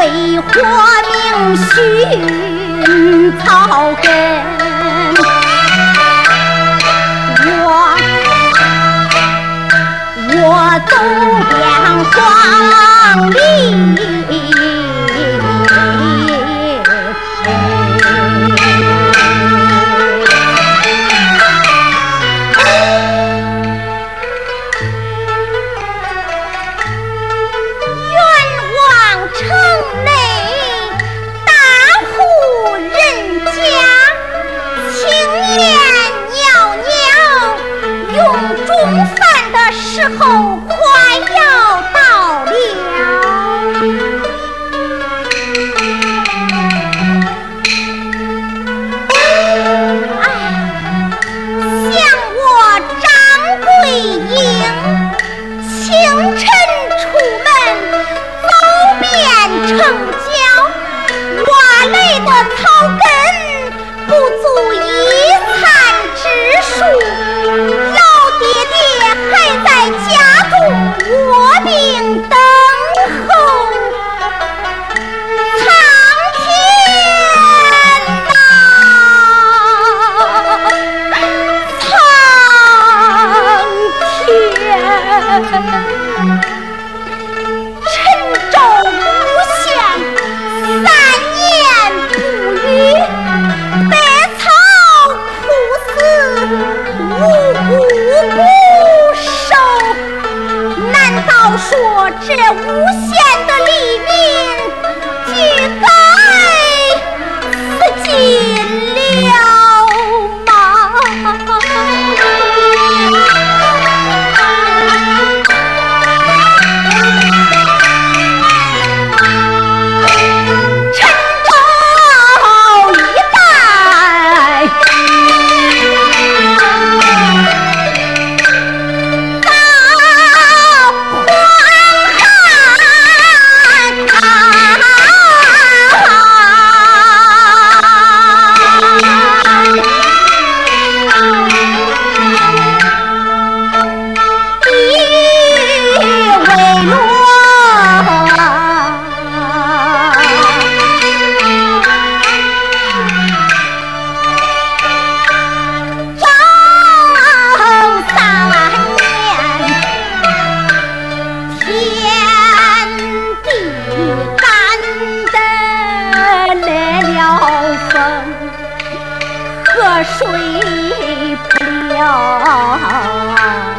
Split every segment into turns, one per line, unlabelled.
为活命寻草根。我我走遍荒地沉州勿陷，三言不语，百草枯死，五谷不收。难道说这五？睡不了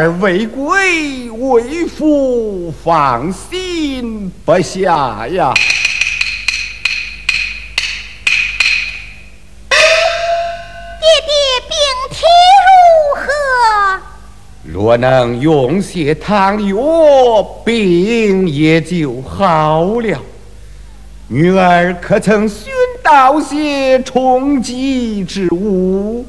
为贵为父放心不下呀！
爹爹病体如何？
若能用些汤药，病也就好了。女儿可曾寻到些充饥之物？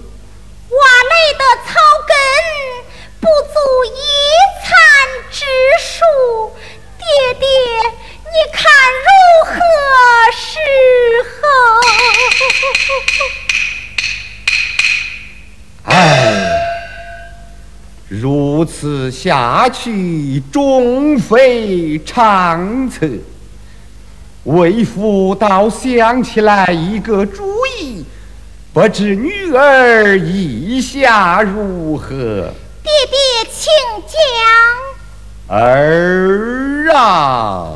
下去终非长策。为父倒想起来一个主意，不知女儿意下如何？
爹爹，请讲。
儿啊！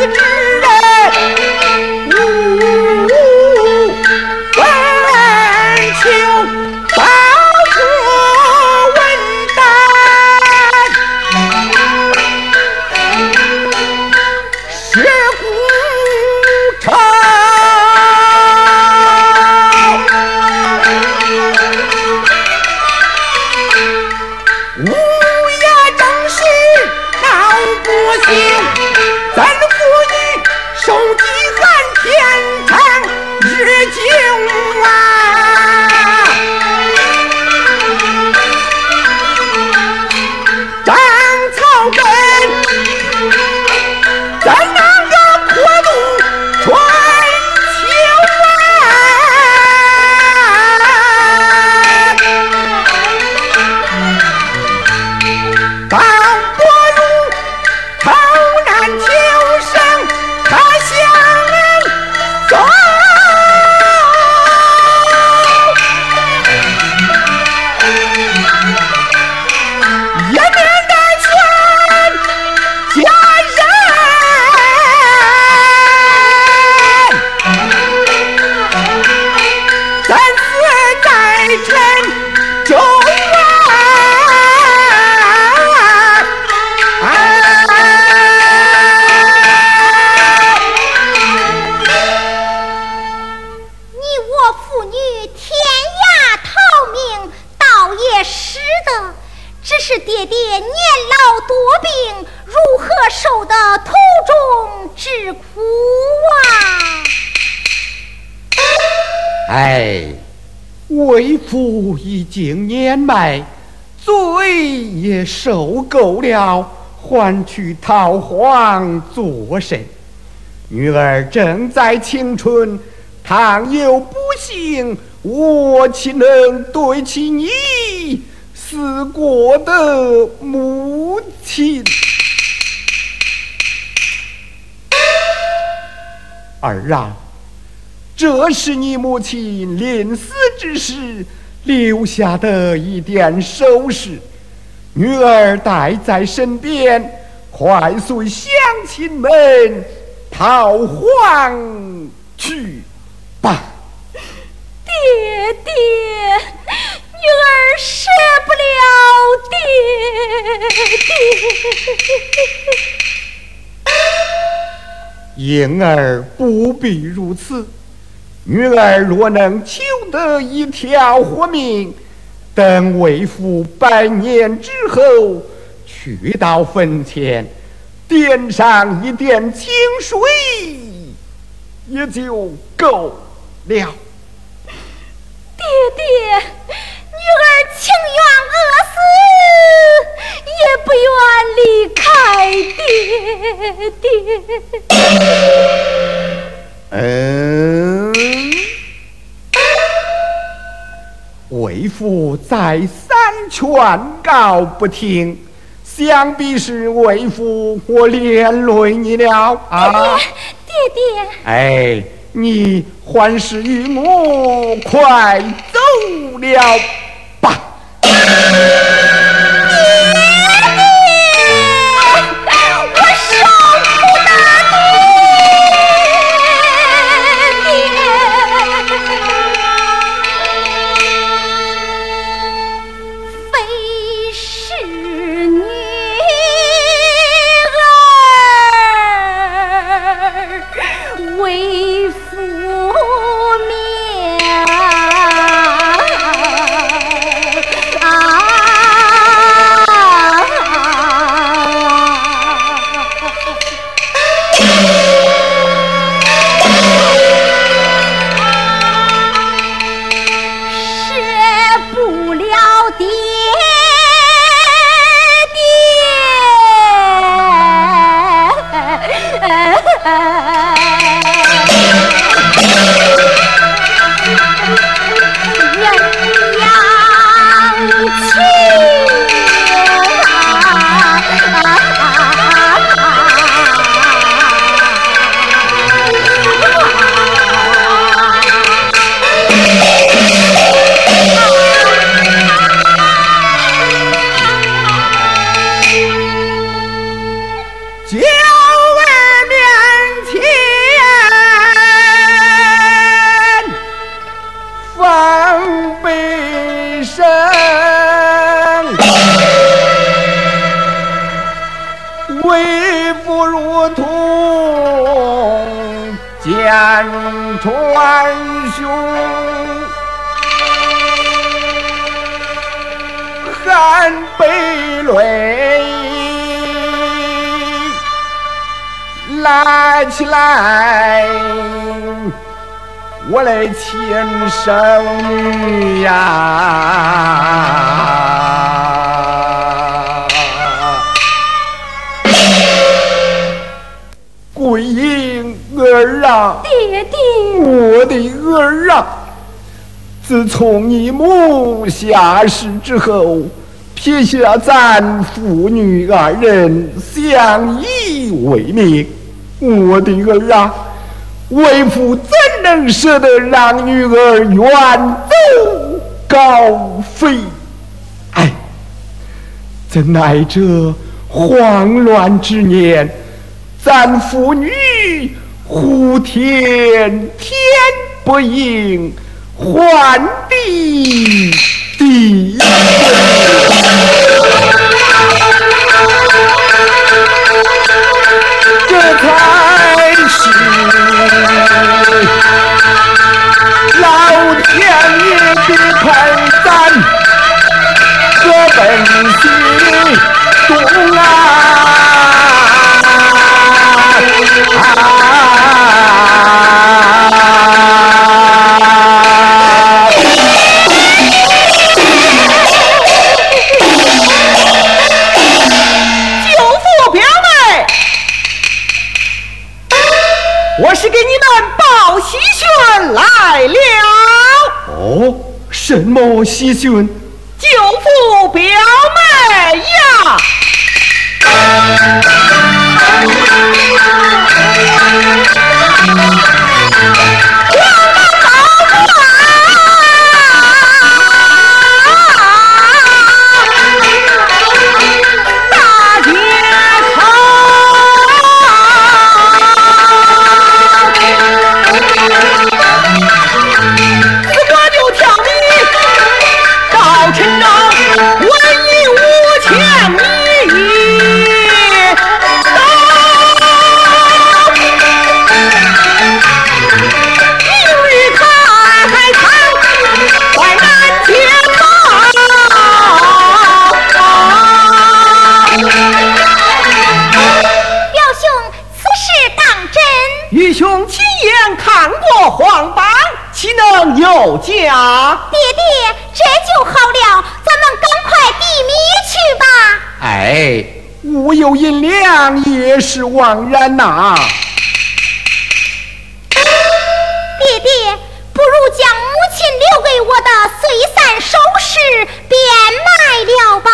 しま人。来，罪也受够了，还去逃荒做甚？女儿正在青春，倘有不幸，我岂能对起你？死过的母亲。儿啊，这是你母亲临死之时。留下的一点首饰，女儿带在身边，快随乡亲们逃荒去吧。
爹爹，女儿舍不了爹爹。
婴儿不必如此，女儿若能求得一条活命，等为父百年之后，去到坟前，点上一点清水，也就够了。
爹爹，女儿情愿饿死，也不愿离开爹
爹。嗯，为父再三劝告不听，想必是为父我连累你了啊！
爹爹，
哎。你还是与我快走了吧。生女呀！桂英儿啊，
爹爹，
我的儿啊！自从你母下世之后，撇下咱父女二人相依为命。我的儿啊，为父怎能舍得让女儿远走高飞？哎，怎奈这慌乱之年，咱父女呼天天不应，唤地地老天爷的传三，这本心中啊。我是给你们喜讯来了！哦，什么喜讯？
舅父表妹呀！有家，
爹爹，这就好了，咱们赶快递米去吧。
哎，无有银两也是枉然呐。
爹爹，不如将母亲留给我的碎散首饰变卖了吧。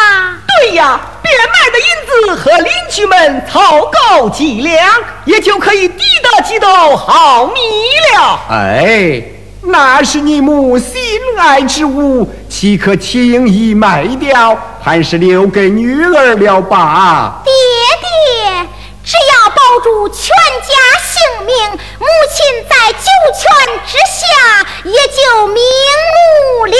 对呀，变卖的银子和邻居们凑够几两，也就可以抵得几斗好米了。
哎。那是你母心爱之物，岂可轻易卖掉？还是留给女儿了吧。
爹爹，只要保住全家性命，母亲在九泉之下也就瞑目了。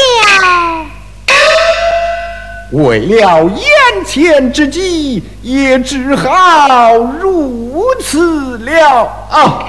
为了眼前之计，也只好如此了啊。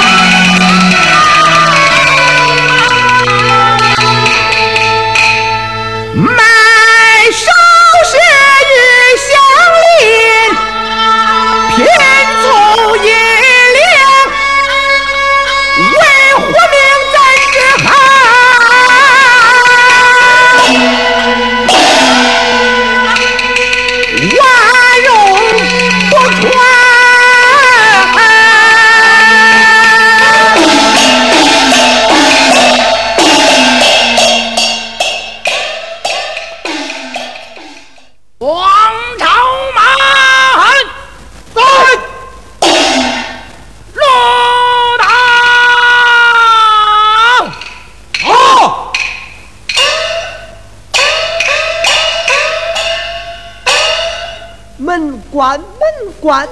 官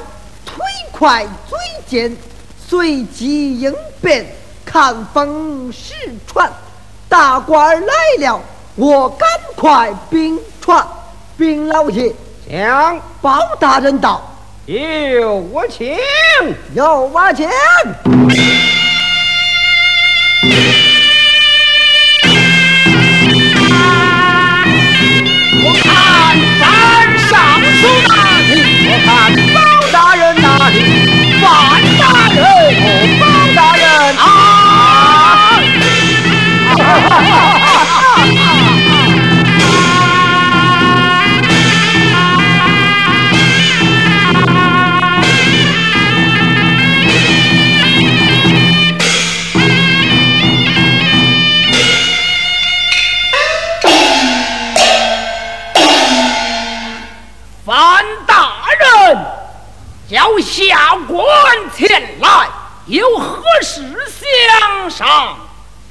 腿快嘴尖，随机应变，看风使船。大官来了，我赶快禀传。禀老爷，
将
包大人到，
有我请，
有我请。
范叫下官前来，有何事相商？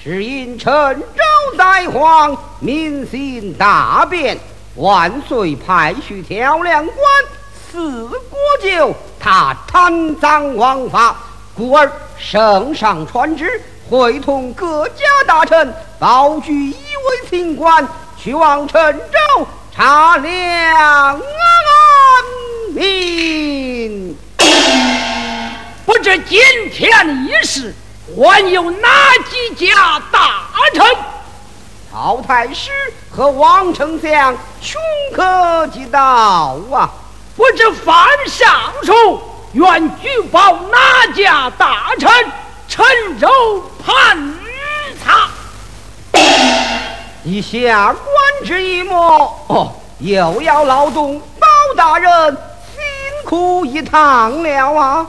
只因陈州在皇，民心大变，万岁派去调粮官四国舅，他贪赃枉法，故而圣上传旨，会同各家大臣，保举一位清官，去往陈州查粮。命，不知今天一事，还有哪几家大臣？曹太师和王丞相穷可及到啊！不知范尚书愿举报哪家大臣？陈州盘查。以下官之一末，哦，又要劳动包大人。苦一趟了啊！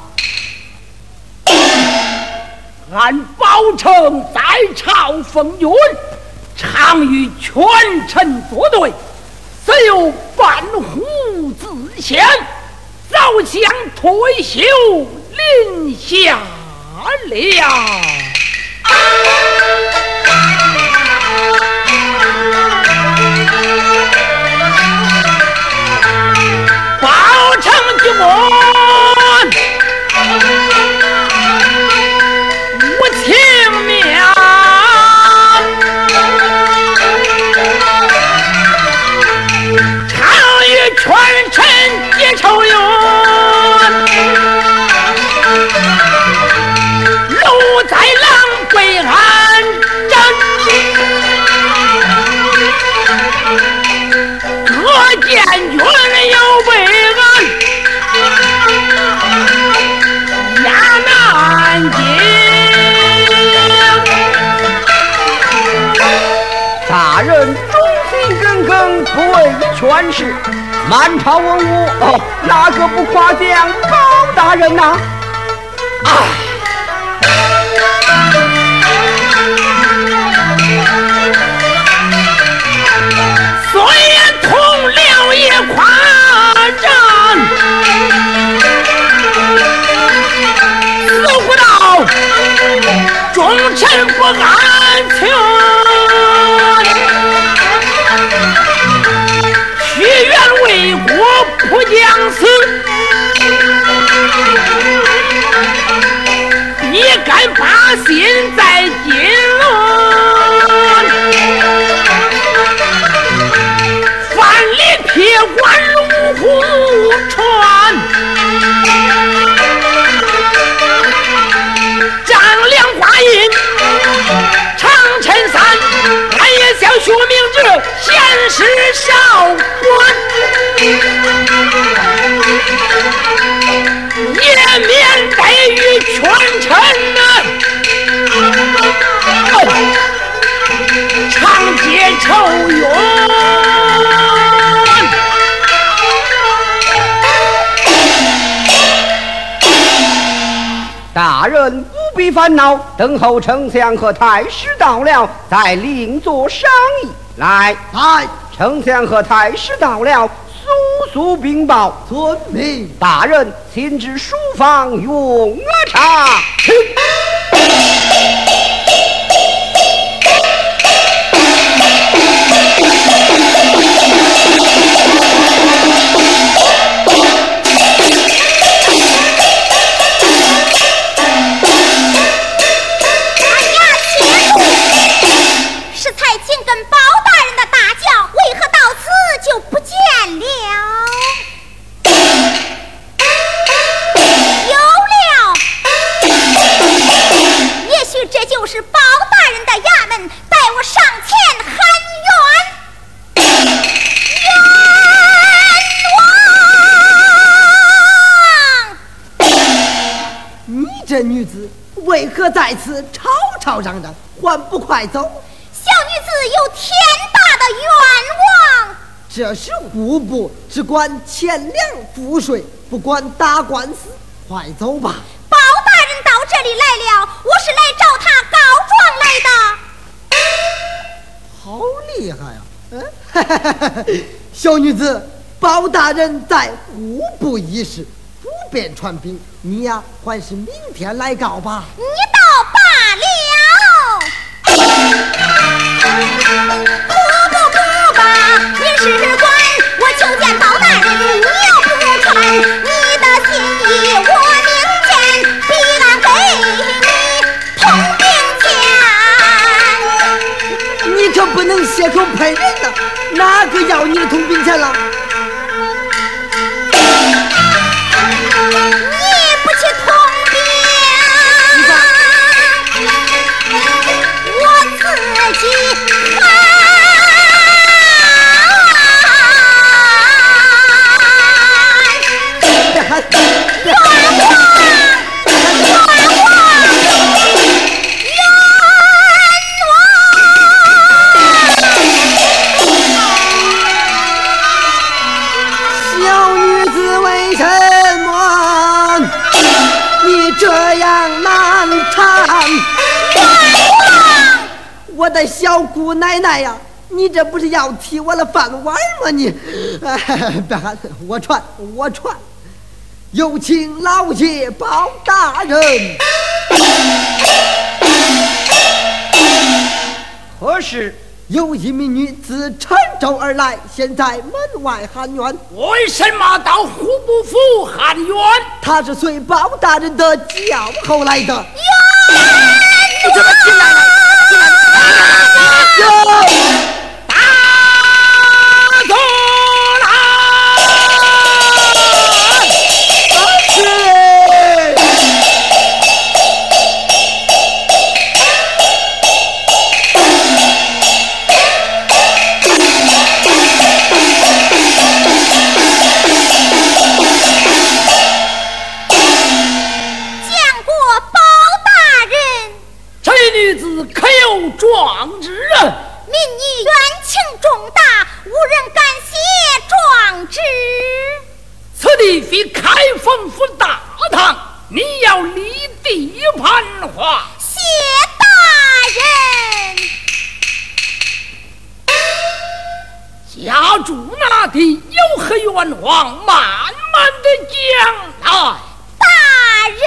俺包成在朝奉军，常与权臣作对，虽有半壶自献，早想退休临下了。成军
满朝文武，哪个不夸奖包大人呐、
虽然同僚也夸张，似乎道忠臣不安全，心在金轮。翻里铁关龙虎传，张良挂印长衬衫，俺也想学明这贤士少官，仇怨。
大人不必烦恼，等候丞相和太师到了，再另作商议。来，
来，
丞相和太师到了，速速禀报。
遵命。
大人，请至书房用茶。
子为何在此吵吵嚷嚷？还不快走！
小女子有天大的冤枉。
这是户部，只管钱粮赋税，不管打官司。快走吧！
包大人到这里来了，我是来找他告状来的。
好厉害呀、嗯，小女子，包大人在户部议事，便传兵。你呀，还是明天来告吧。
你倒罢了。不不不吧，你是官，我求见包大人，你要不传，你的心意我明见，必然给你通兵钱。
你可不能血口喷人呐！哪个要你的通兵钱了？
你不我
的小姑奶奶呀，你这不是要踢我的饭碗吗？你，哎，别喊，我传，我传，有请老爷包大人。
何事？
有一名女子乘舟而来，现在门外喊冤。
为什么到户部府喊冤？
她是随包大人的轿后来的。
冤！
你怎么进来了？大壮志啊？
民女冤情重大，无人敢写壮志。
此地非开封府大堂，你要立地盘话。
谢大人，
家住那地有何冤枉，慢慢的讲来。
大人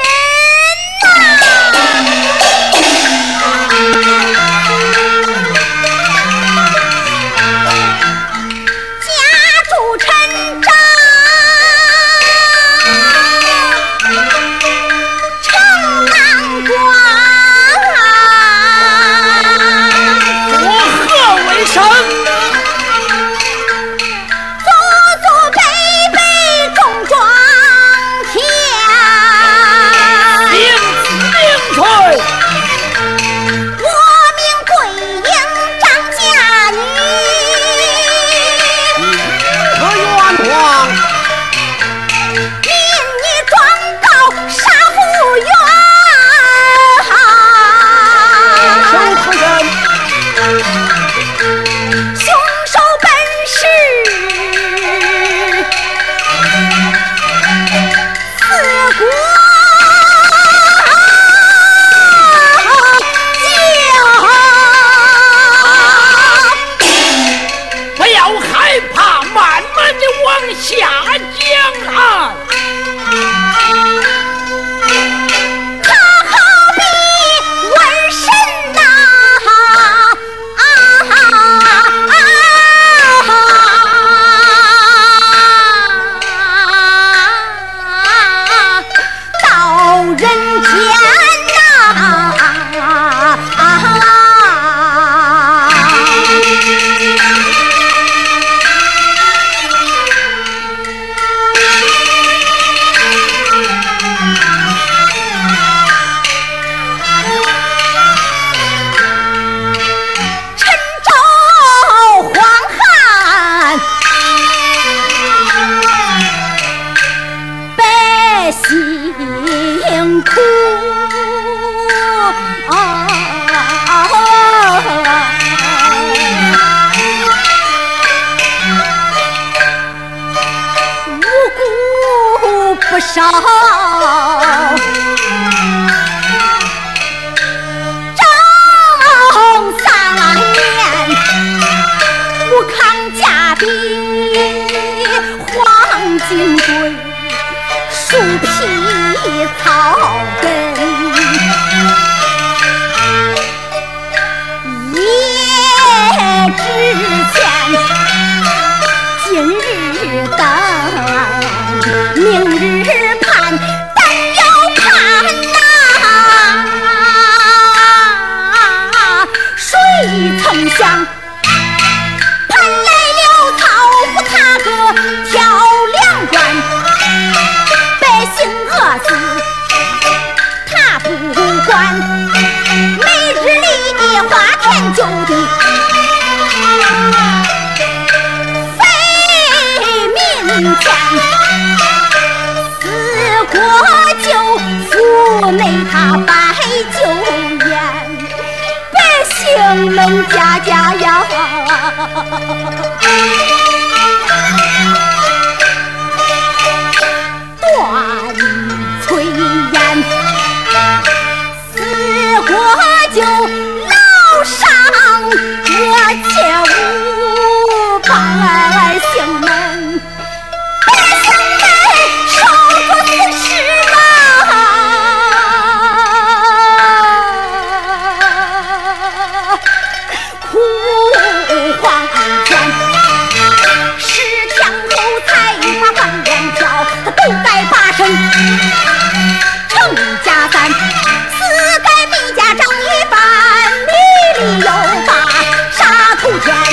明日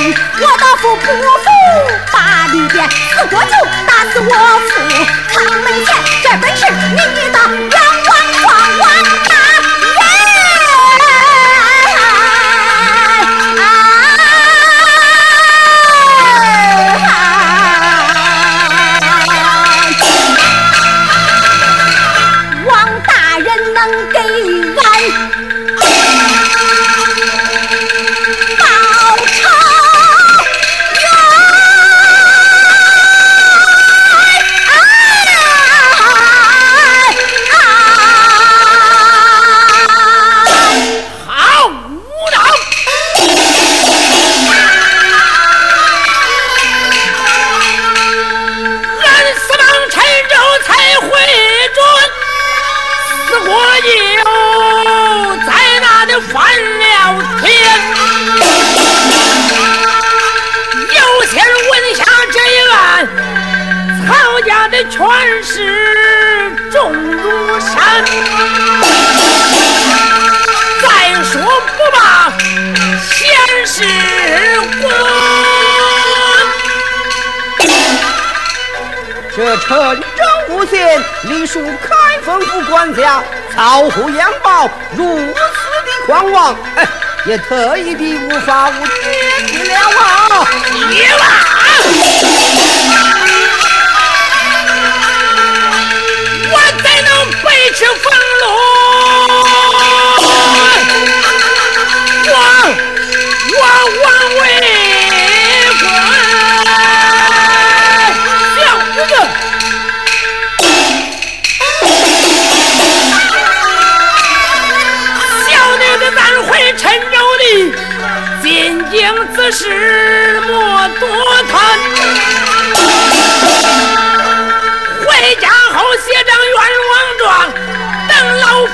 我的父不服把里边，四个就打死我父堂门前，这本事你
属开封府管辖，曹虎杨豹如此的狂妄，也特意的无法无天去了啊！
你啦！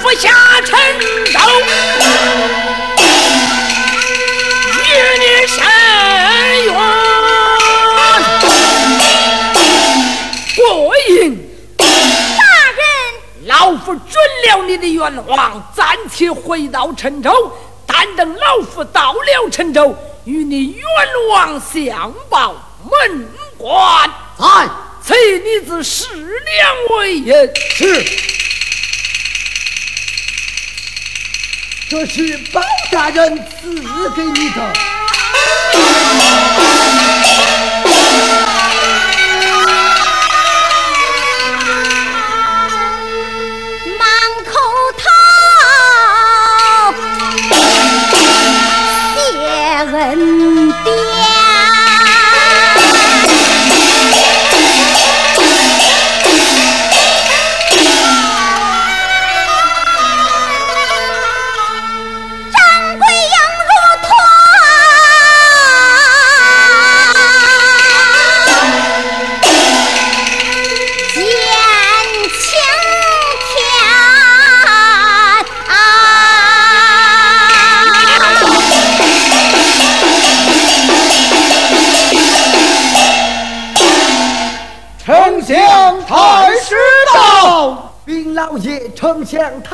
等老夫下陈州，与你申冤。过瘾。
大人，
老夫准了你的冤枉，暂且回到陈州，但等老夫到了陈州，与你冤枉相报门关。
在
此女子适量为人。
是，这是包大人赐给你的。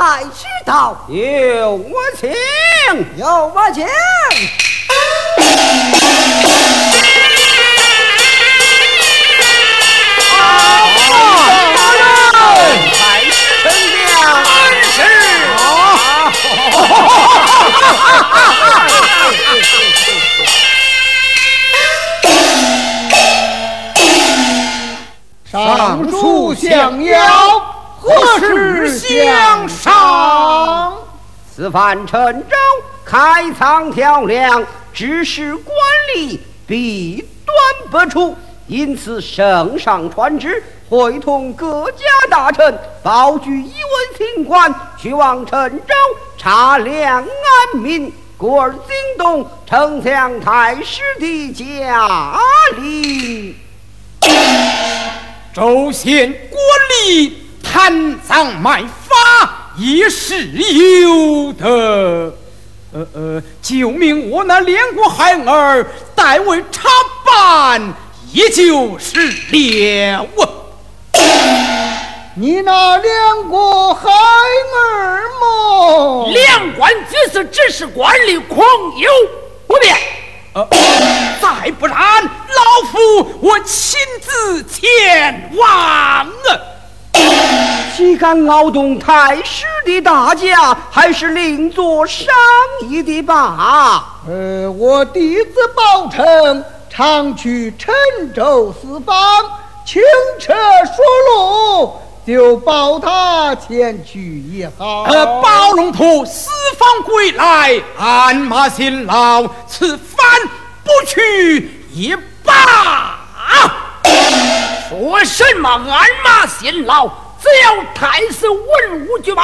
相太师到，
有我请。
有我请。
此番陈州开仓调粮，致使官吏弊端不出，因此圣上传旨，会同各家大臣，保举一文清官，去往陈州查粮安民。故而惊动丞相太师的驾临。
州县官吏贪赃卖法也是有的。呃呃，救命我那两个孩儿代为查办，也就是了啊。
你那两个孩儿么？
两官举是只是官吏，恐有不便。呃，再不然，老夫我亲自前往啊！
岂敢劳动太师的大驾，还是另作商议的吧？
呃，我弟子宝成常去陈州四方，轻车熟路，就保他前去也好。
呃，包龙图四方归来，鞍马辛劳，此番不去也罢。说什么鞍马辛劳？只要太师文武俱报，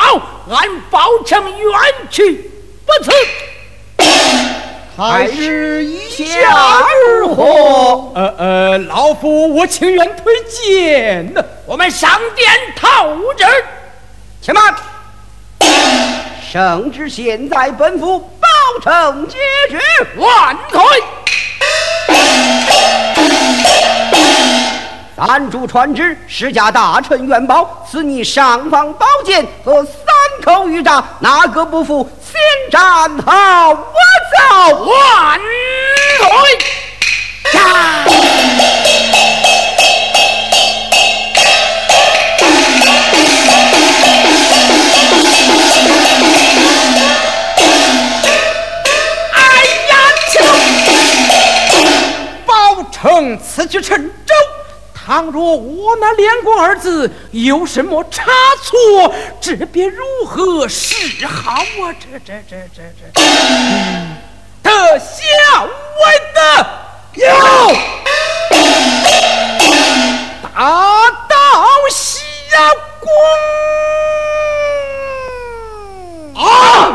俺包成远去不辞。
太师意下如何？
呃呃，老夫我情愿推荐呢。我们上殿讨旨。
且慢，圣旨现在奔赴，保成结局，
万岁。
三主传旨，施家大臣元宝，赐你尚方宝剑和三口玉札，哪个不服？先斩后我走！
万岁！哎呀，宝成此去陈州。倘若我那“连光”二字有什么差错，这便如何是好啊？这、这、这、这、这，得下我的腰，打倒下光啊！